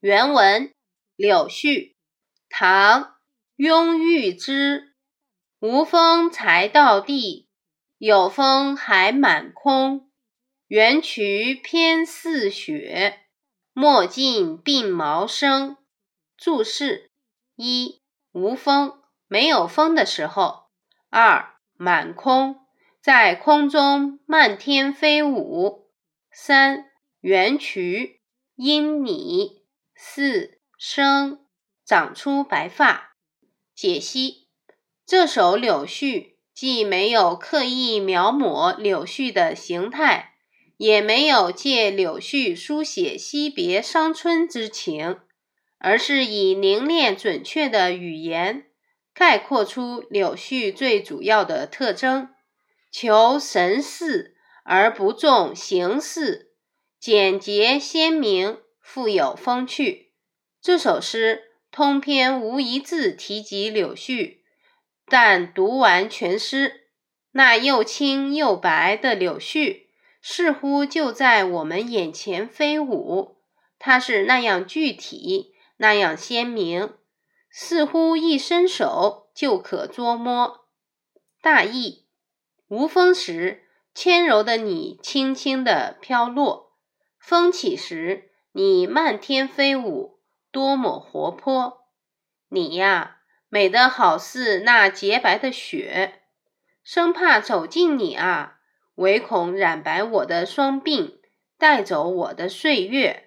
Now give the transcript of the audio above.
原文：柳絮，唐·雍裕之。无风才到地，有风还满空。缘渠偏似雪，墨尽鬓毛生。注释：一、无风，没有风的时候；二、满空，在空中漫天飞舞；三、缘渠，因你。四生长出白发。解析这首柳絮，既没有刻意描摹柳絮的形态，也没有借柳絮书写惜别伤春之情，而是以凝练准确的语言，概括出柳絮最主要的特征：求神似而不重形似，简洁鲜明。富有风趣，这首诗通篇无一字提及柳絮，但读完全诗，那又青又白的柳絮似乎就在我们眼前飞舞。它是那样具体，那样鲜明，似乎一伸手就可捉摸。大意：无风时，纤柔的你轻轻地飘落；风起时，你漫天飞舞，多么活泼！你呀，美得好似那洁白的雪，生怕走近你啊，唯恐染白我的双鬓，带走我的岁月。